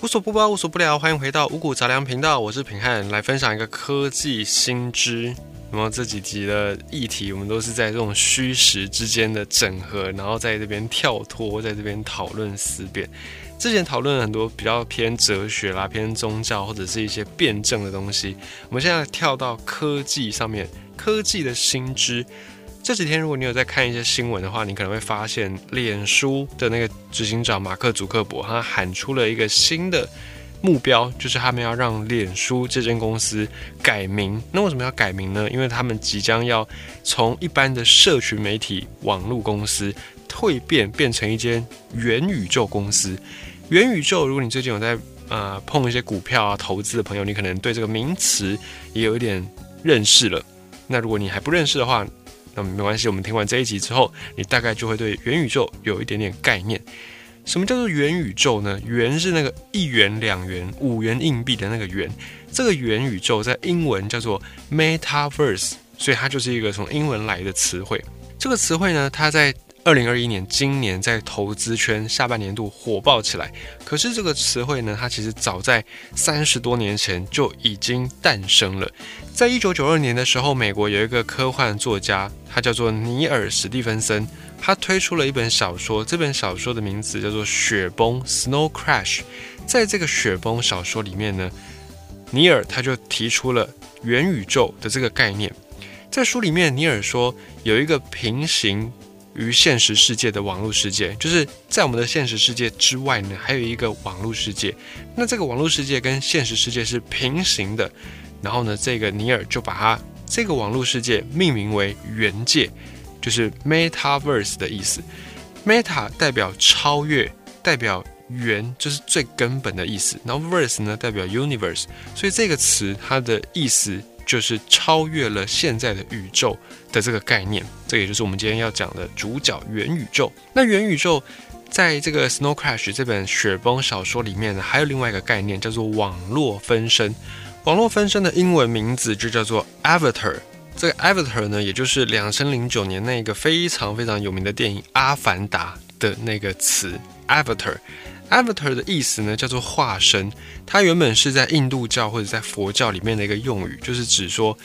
无所不包，无所不聊，欢迎回到五谷杂粮频道，我是平汉，来分享一个科技新知。那么这几集的议题，我们都是在这种虚实之间的整合，然后在这边跳脱，在这边讨论思辨。之前讨论了很多比较偏哲学啦、偏宗教或者是一些辩证的东西，我们现在跳到科技上面，科技的新知。这几天，如果你有在看一些新闻的话，你可能会发现，脸书的那个执行长马克·祖克伯，他喊出了一个新的目标，就是他们要让脸书这间公司改名。那为什么要改名呢？因为他们即将要从一般的社群媒体网络公司蜕变，变成一间元宇宙公司。元宇宙，如果你最近有在呃碰一些股票啊投资的朋友，你可能对这个名词也有一点认识了。那如果你还不认识的话，那么没关系，我们听完这一集之后，你大概就会对元宇宙有一点点概念。什么叫做元宇宙呢？元是那个一元、两元、五元硬币的那个元，这个元宇宙在英文叫做 Metaverse，所以它就是一个从英文来的词汇。这个词汇呢，它在二零二一年今年在投资圈下半年度火爆起来。可是这个词汇呢，它其实早在三十多年前就已经诞生了。在一九九二年的时候，美国有一个科幻作家，他叫做尼尔·史蒂芬森，他推出了一本小说，这本小说的名字叫做《雪崩》（Snow Crash）。在这个雪崩小说里面呢，尼尔他就提出了元宇宙的这个概念。在书里面，尼尔说有一个平行于现实世界的网络世界，就是在我们的现实世界之外呢，还有一个网络世界。那这个网络世界跟现实世界是平行的。然后呢，这个尼尔就把它这个网络世界命名为元界，就是 Metaverse 的意思。Meta 代表超越，代表元，就是最根本的意思。然后 Verse 呢代表 Universe，所以这个词它的意思就是超越了现在的宇宙的这个概念。这也就是我们今天要讲的主角元宇宙。那元宇宙在这个 Snow Crash 这本雪崩小说里面呢，还有另外一个概念叫做网络分身。网络分身的英文名字就叫做 Avatar。这个 Avatar 呢，也就是两千零九年那个非常非常有名的电影《阿凡达》的那个词 Avatar。Avatar 的意思呢，叫做化身。它原本是在印度教或者在佛教里面的一个用语，就是指说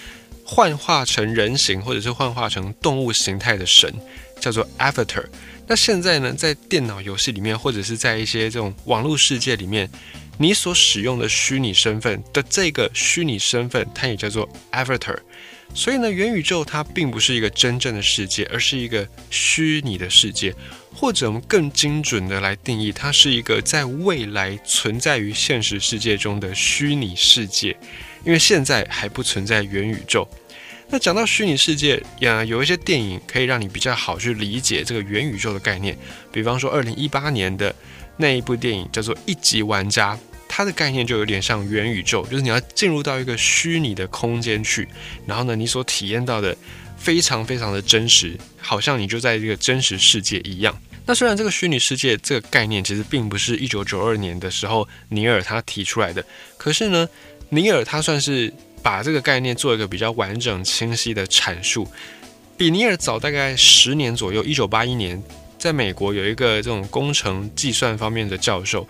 幻化成人形或者是幻化成动物形态的神，叫做 Avatar。那现在呢，在电脑游戏里面，或者是在一些这种网络世界里面。你所使用的虚拟身份的这个虚拟身份，它也叫做 avatar。所以呢，元宇宙它并不是一个真正的世界，而是一个虚拟的世界，或者我们更精准的来定义，它是一个在未来存在于现实世界中的虚拟世界。因为现在还不存在元宇宙。那讲到虚拟世界呀，有一些电影可以让你比较好去理解这个元宇宙的概念，比方说二零一八年的。那一部电影叫做《一级玩家》，它的概念就有点像元宇宙，就是你要进入到一个虚拟的空间去，然后呢，你所体验到的非常非常的真实，好像你就在这个真实世界一样。那虽然这个虚拟世界这个概念其实并不是一九九二年的时候尼尔他提出来的，可是呢，尼尔他算是把这个概念做一个比较完整清晰的阐述，比尼尔早大概十年左右，一九八一年。在美国有一个这种工程计算方面的教授，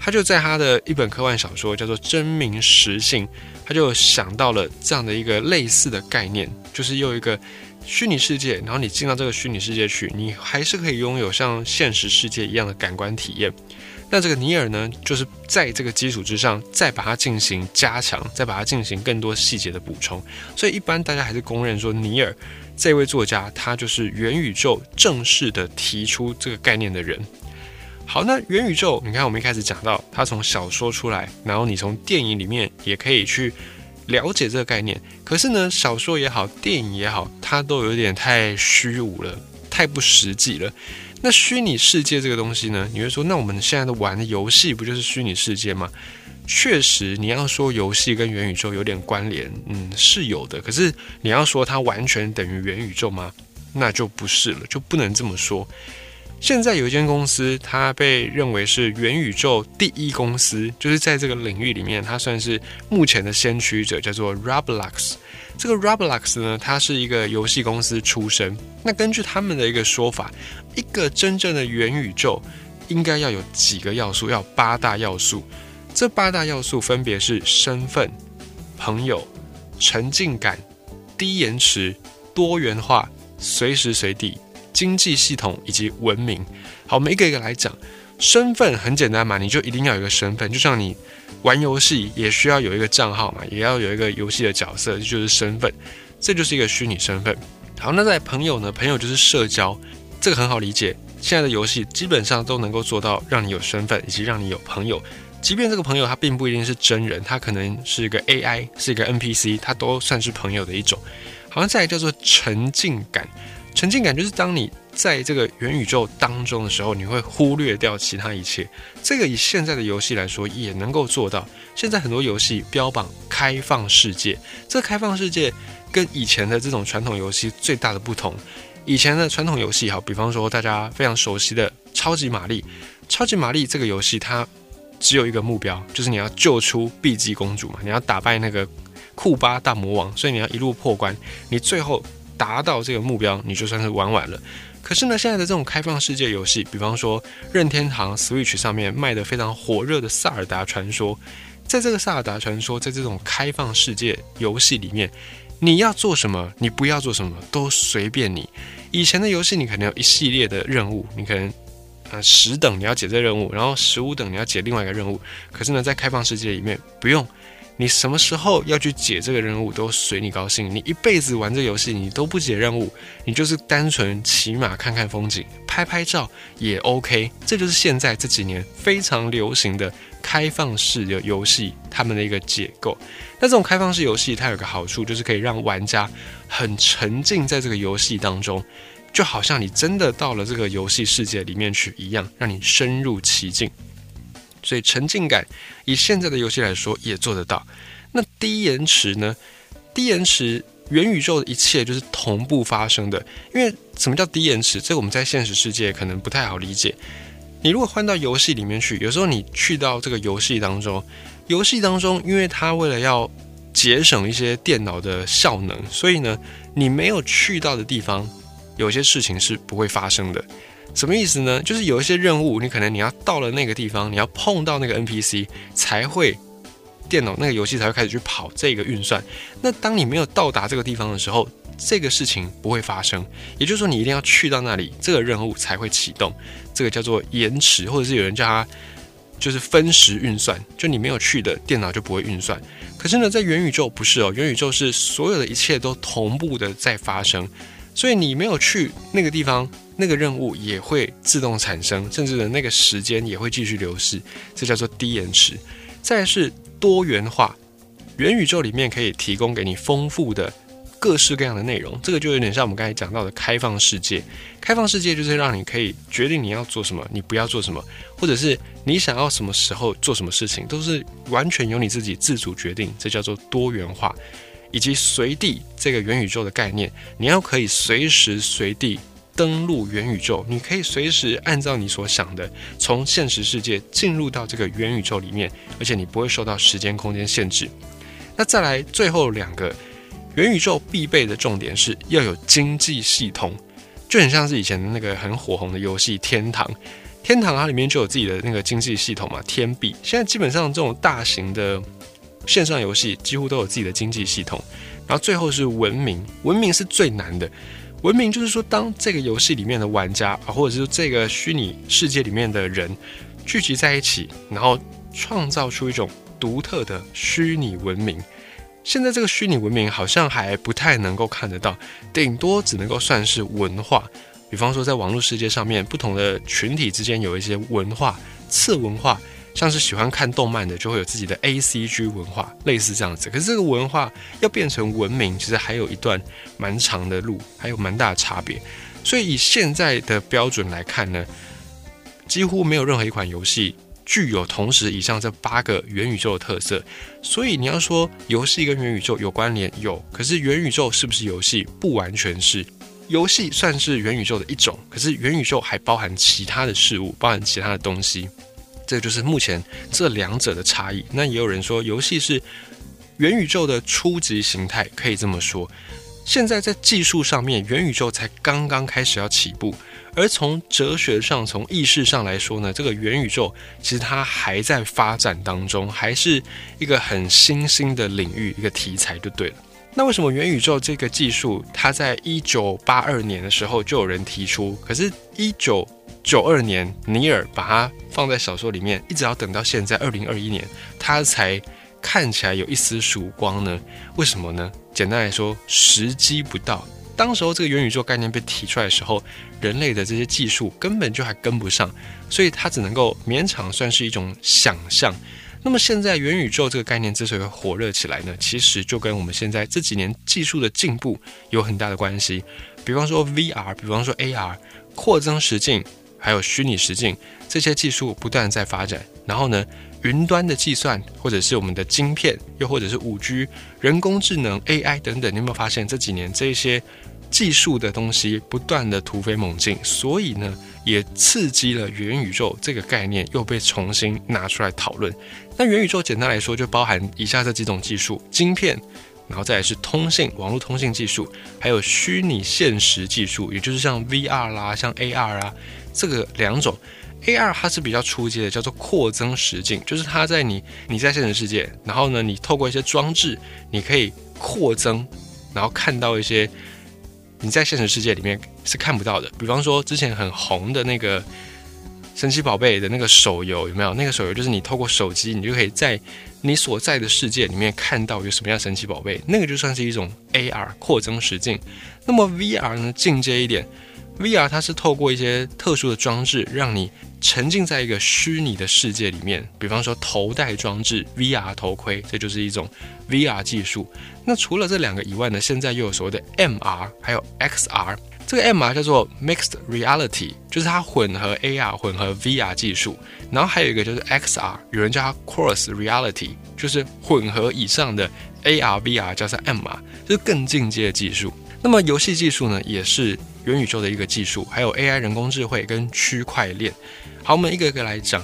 他就在他的一本科幻小说叫做《真名实姓》，他就想到了这样的一个类似的概念，就是用一个虚拟世界，然后你进到这个虚拟世界去，你还是可以拥有像现实世界一样的感官体验。那这个尼尔呢，就是在这个基础之上，再把它进行加强，再把它进行更多细节的补充。所以一般大家还是公认说尼尔。这位作家，他就是元宇宙正式的提出这个概念的人。好，那元宇宙，你看我们一开始讲到，它从小说出来，然后你从电影里面也可以去了解这个概念。可是呢，小说也好，电影也好，它都有点太虚无了，太不实际了。那虚拟世界这个东西呢，你会说，那我们现在的玩的游戏不就是虚拟世界吗？确实，你要说游戏跟元宇宙有点关联，嗯，是有的。可是你要说它完全等于元宇宙吗？那就不是了，就不能这么说。现在有一间公司，它被认为是元宇宙第一公司，就是在这个领域里面，它算是目前的先驱者，叫做 Roblox。这个 Roblox 呢，它是一个游戏公司出身。那根据他们的一个说法，一个真正的元宇宙应该要有几个要素，要八大要素。这八大要素分别是身份、朋友、沉浸感、低延迟、多元化、随时随地、经济系统以及文明。好，我们一个一个来讲。身份很简单嘛，你就一定要有一个身份，就像你玩游戏也需要有一个账号嘛，也要有一个游戏的角色，就是身份，这就是一个虚拟身份。好，那在朋友呢？朋友就是社交，这个很好理解。现在的游戏基本上都能够做到让你有身份，以及让你有朋友。即便这个朋友他并不一定是真人，他可能是一个 AI，是一个 NPC，他都算是朋友的一种。好像再来叫做沉浸感，沉浸感就是当你在这个元宇宙当中的时候，你会忽略掉其他一切。这个以现在的游戏来说，也能够做到。现在很多游戏标榜开放世界，这开放世界。跟以前的这种传统游戏最大的不同，以前的传统游戏，哈，比方说大家非常熟悉的《超级玛丽》，《超级玛丽》这个游戏它只有一个目标，就是你要救出碧姬公主嘛，你要打败那个库巴大魔王，所以你要一路破关，你最后达到这个目标，你就算是玩完了。可是呢，现在的这种开放世界游戏，比方说任天堂 Switch 上面卖的非常火热的《萨尔达传说》，在这个《萨尔达传说》在这种开放世界游戏里面。你要做什么，你不要做什么，都随便你。以前的游戏，你可能有一系列的任务，你可能，呃，十等你要解这任务，然后十五等你要解另外一个任务。可是呢，在开放世界里面，不用，你什么时候要去解这个任务都随你高兴。你一辈子玩这游戏，你都不解任务，你就是单纯骑马看看风景，拍拍照也 OK。这就是现在这几年非常流行的。开放式的游戏，他们的一个结构。那这种开放式游戏，它有个好处，就是可以让玩家很沉浸在这个游戏当中，就好像你真的到了这个游戏世界里面去一样，让你深入其境。所以沉浸感，以现在的游戏来说，也做得到。那低延迟呢？低延迟，元宇宙的一切就是同步发生的。因为什么叫低延迟？这个我们在现实世界可能不太好理解。你如果换到游戏里面去，有时候你去到这个游戏当中，游戏当中，因为它为了要节省一些电脑的效能，所以呢，你没有去到的地方，有些事情是不会发生的。什么意思呢？就是有一些任务，你可能你要到了那个地方，你要碰到那个 NPC 才会电脑那个游戏才会开始去跑这个运算。那当你没有到达这个地方的时候，这个事情不会发生，也就是说，你一定要去到那里，这个任务才会启动。这个叫做延迟，或者是有人叫它就是分时运算，就你没有去的电脑就不会运算。可是呢，在元宇宙不是哦，元宇宙是所有的一切都同步的在发生，所以你没有去那个地方，那个任务也会自动产生，甚至呢，那个时间也会继续流逝。这叫做低延迟。再是多元化，元宇宙里面可以提供给你丰富的。各式各样的内容，这个就有点像我们刚才讲到的开放世界。开放世界就是让你可以决定你要做什么，你不要做什么，或者是你想要什么时候做什么事情，都是完全由你自己自主决定。这叫做多元化，以及随地这个元宇宙的概念，你要可以随时随地登录元宇宙，你可以随时按照你所想的，从现实世界进入到这个元宇宙里面，而且你不会受到时间空间限制。那再来最后两个。元宇宙必备的重点是要有经济系统，就很像是以前的那个很火红的游戏《天堂》。天堂它里面就有自己的那个经济系统嘛，天币。现在基本上这种大型的线上游戏几乎都有自己的经济系统。然后最后是文明，文明是最难的。文明就是说，当这个游戏里面的玩家啊，或者是这个虚拟世界里面的人聚集在一起，然后创造出一种独特的虚拟文明。现在这个虚拟文明好像还不太能够看得到，顶多只能够算是文化。比方说，在网络世界上面，不同的群体之间有一些文化、次文化，像是喜欢看动漫的，就会有自己的 A C G 文化，类似这样子。可是这个文化要变成文明，其实还有一段蛮长的路，还有蛮大的差别。所以以现在的标准来看呢，几乎没有任何一款游戏。具有同时以上这八个元宇宙的特色，所以你要说游戏跟元宇宙有关联，有。可是元宇宙是不是游戏？不完全是。游戏算是元宇宙的一种，可是元宇宙还包含其他的事物，包含其他的东西。这就是目前这两者的差异。那也有人说，游戏是元宇宙的初级形态，可以这么说。现在在技术上面，元宇宙才刚刚开始要起步。而从哲学上、从意识上来说呢，这个元宇宙其实它还在发展当中，还是一个很新兴的领域，一个题材就对了。那为什么元宇宙这个技术，它在一九八二年的时候就有人提出，可是，一九九二年尼尔把它放在小说里面，一直要等到现在二零二一年，它才看起来有一丝曙光呢？为什么呢？简单来说，时机不到。当时候这个元宇宙概念被提出来的时候，人类的这些技术根本就还跟不上，所以它只能够勉强算是一种想象。那么现在元宇宙这个概念之所以会火热起来呢，其实就跟我们现在这几年技术的进步有很大的关系。比方说 VR，比方说 AR，扩增实境，还有虚拟实境这些技术不断在发展。然后呢，云端的计算，或者是我们的晶片，又或者是五 G、人工智能 AI 等等，你有没有发现这几年这些？技术的东西不断的突飞猛进，所以呢，也刺激了元宇宙这个概念又被重新拿出来讨论。那元宇宙简单来说就包含以下这几种技术：晶片，然后再来是通信、网络通信技术，还有虚拟现实技术，也就是像 VR 啦、像 AR 啊这个两种。AR 它是比较初级的，叫做扩增实境，就是它在你你在现实世界，然后呢，你透过一些装置，你可以扩增，然后看到一些。你在现实世界里面是看不到的，比方说之前很红的那个神奇宝贝的那个手游，有没有？那个手游就是你透过手机，你就可以在你所在的世界里面看到有什么样神奇宝贝，那个就算是一种 AR 扩增实境。那么 VR 呢，进阶一点。VR 它是透过一些特殊的装置，让你沉浸在一个虚拟的世界里面。比方说头戴装置 VR 头盔，这就是一种 VR 技术。那除了这两个以外呢，现在又有所谓的 MR，还有 XR。这个 MR 叫做 Mixed Reality，就是它混合 AR、混合 VR 技术。然后还有一个就是 XR，有人叫它 Cross Reality，就是混合以上的 AR、VR 加上 MR，就是更进阶的技术。那么游戏技术呢，也是元宇宙的一个技术，还有 AI 人工智慧跟区块链。好，我们一个一个来讲。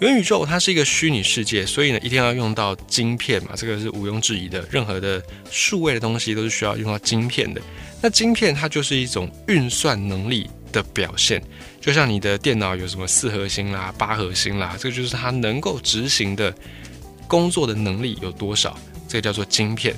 元宇宙它是一个虚拟世界，所以呢，一定要用到晶片嘛，这个是毋庸置疑的。任何的数位的东西都是需要用到晶片的。那晶片它就是一种运算能力的表现，就像你的电脑有什么四核心啦、八核心啦，这个就是它能够执行的工作的能力有多少，这个叫做晶片。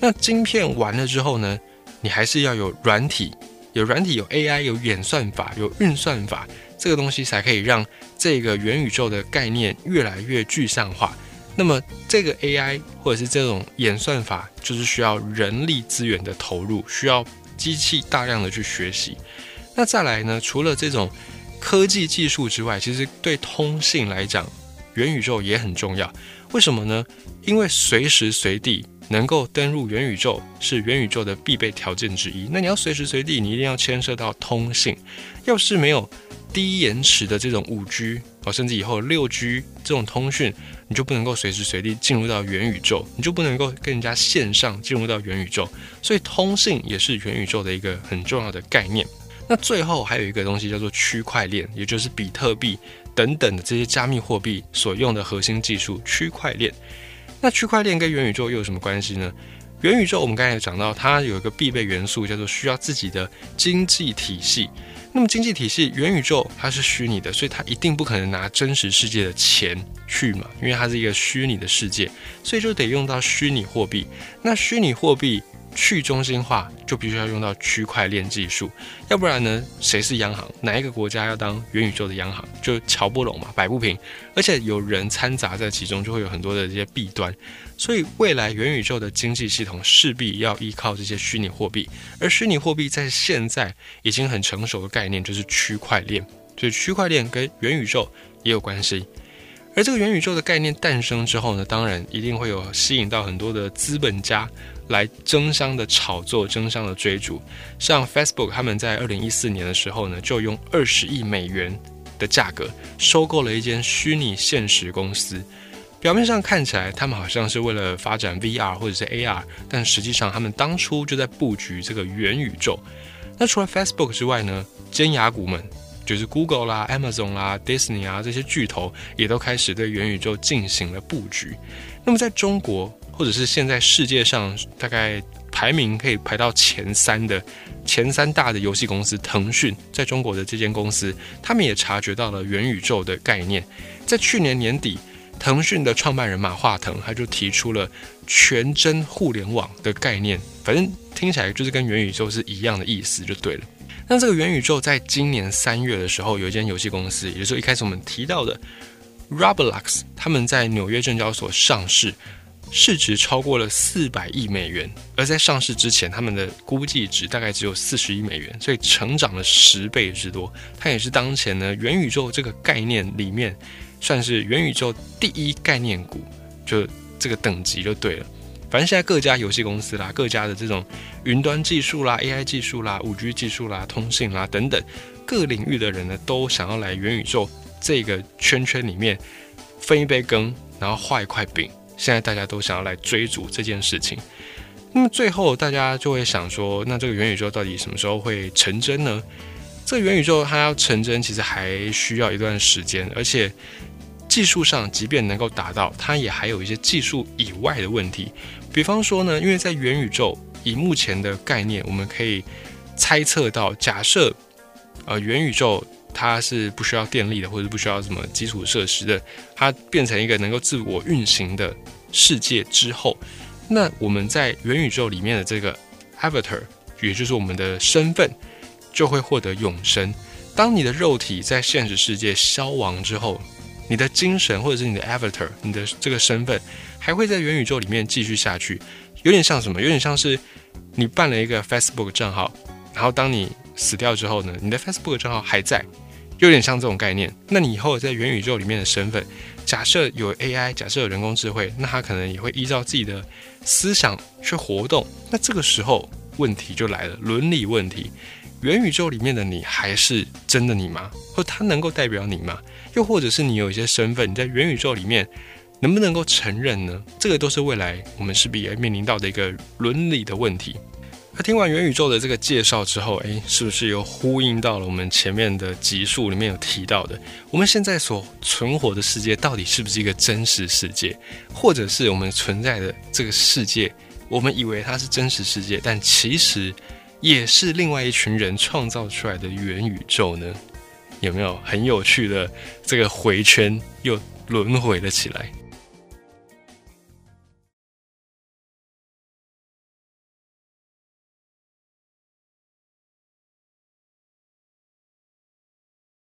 那晶片完了之后呢？你还是要有软体，有软体，有 AI，有演算法，有运算法，这个东西才可以让这个元宇宙的概念越来越具象化。那么，这个 AI 或者是这种演算法，就是需要人力资源的投入，需要机器大量的去学习。那再来呢？除了这种科技技术之外，其实对通信来讲，元宇宙也很重要。为什么呢？因为随时随地。能够登入元宇宙是元宇宙的必备条件之一。那你要随时随地，你一定要牵涉到通信。要是没有低延迟的这种五 G 哦，甚至以后六 G 这种通讯，你就不能够随时随地进入到元宇宙，你就不能够跟人家线上进入到元宇宙。所以通信也是元宇宙的一个很重要的概念。那最后还有一个东西叫做区块链，也就是比特币等等的这些加密货币所用的核心技术——区块链。那区块链跟元宇宙又有什么关系呢？元宇宙我们刚才讲到，它有一个必备元素，叫做需要自己的经济体系。那么经济体系，元宇宙它是虚拟的，所以它一定不可能拿真实世界的钱去嘛，因为它是一个虚拟的世界，所以就得用到虚拟货币。那虚拟货币。去中心化就必须要用到区块链技术，要不然呢？谁是央行？哪一个国家要当元宇宙的央行，就瞧不拢嘛，摆不平。而且有人掺杂在其中，就会有很多的这些弊端。所以未来元宇宙的经济系统势必要依靠这些虚拟货币，而虚拟货币在现在已经很成熟的概念就是区块链。所以区块链跟元宇宙也有关系。而这个元宇宙的概念诞生之后呢，当然一定会有吸引到很多的资本家。来争相的炒作，争相的追逐。像 Facebook，他们在二零一四年的时候呢，就用二十亿美元的价格收购了一间虚拟现实公司。表面上看起来，他们好像是为了发展 VR 或者是 AR，但实际上他们当初就在布局这个元宇宙。那除了 Facebook 之外呢，尖牙股们就是 Google 啦、Amazon 啦、Disney 啊这些巨头，也都开始对元宇宙进行了布局。那么在中国。或者是现在世界上大概排名可以排到前三的前三大的游戏公司腾讯，在中国的这间公司，他们也察觉到了元宇宙的概念。在去年年底，腾讯的创办人马化腾他就提出了全真互联网的概念，反正听起来就是跟元宇宙是一样的意思，就对了。那这个元宇宙在今年三月的时候，有一间游戏公司，也就是一开始我们提到的 Roblox，他们在纽约证交所上市。市值超过了四百亿美元，而在上市之前，他们的估计值大概只有四十亿美元，所以成长了十倍之多。它也是当前呢元宇宙这个概念里面，算是元宇宙第一概念股，就这个等级就对了。反正现在各家游戏公司啦，各家的这种云端技术啦、AI 技术啦、五 G 技术啦、通信啦等等各领域的人呢，都想要来元宇宙这个圈圈里面分一杯羹，然后画一块饼。现在大家都想要来追逐这件事情，那么最后大家就会想说，那这个元宇宙到底什么时候会成真呢？这个元宇宙它要成真，其实还需要一段时间，而且技术上即便能够达到，它也还有一些技术以外的问题。比方说呢，因为在元宇宙以目前的概念，我们可以猜测到，假设呃元宇宙。它是不需要电力的，或者不需要什么基础设施的，它变成一个能够自我运行的世界之后，那我们在元宇宙里面的这个 avatar，也就是我们的身份，就会获得永生。当你的肉体在现实世界消亡之后，你的精神或者是你的 avatar，你的这个身份还会在元宇宙里面继续下去，有点像什么？有点像是你办了一个 Facebook 账号，然后当你死掉之后呢，你的 Facebook 账号还在。有点像这种概念。那你以后在元宇宙里面的身份，假设有 AI，假设有人工智慧，那它可能也会依照自己的思想去活动。那这个时候问题就来了，伦理问题：元宇宙里面的你还是真的你吗？或它能够代表你吗？又或者是你有一些身份，你在元宇宙里面能不能够承认呢？这个都是未来我们势必要面临到的一个伦理的问题。那听完元宇宙的这个介绍之后，诶，是不是又呼应到了我们前面的集数里面有提到的？我们现在所存活的世界到底是不是一个真实世界，或者是我们存在的这个世界，我们以为它是真实世界，但其实也是另外一群人创造出来的元宇宙呢？有没有很有趣的这个回圈又轮回了起来？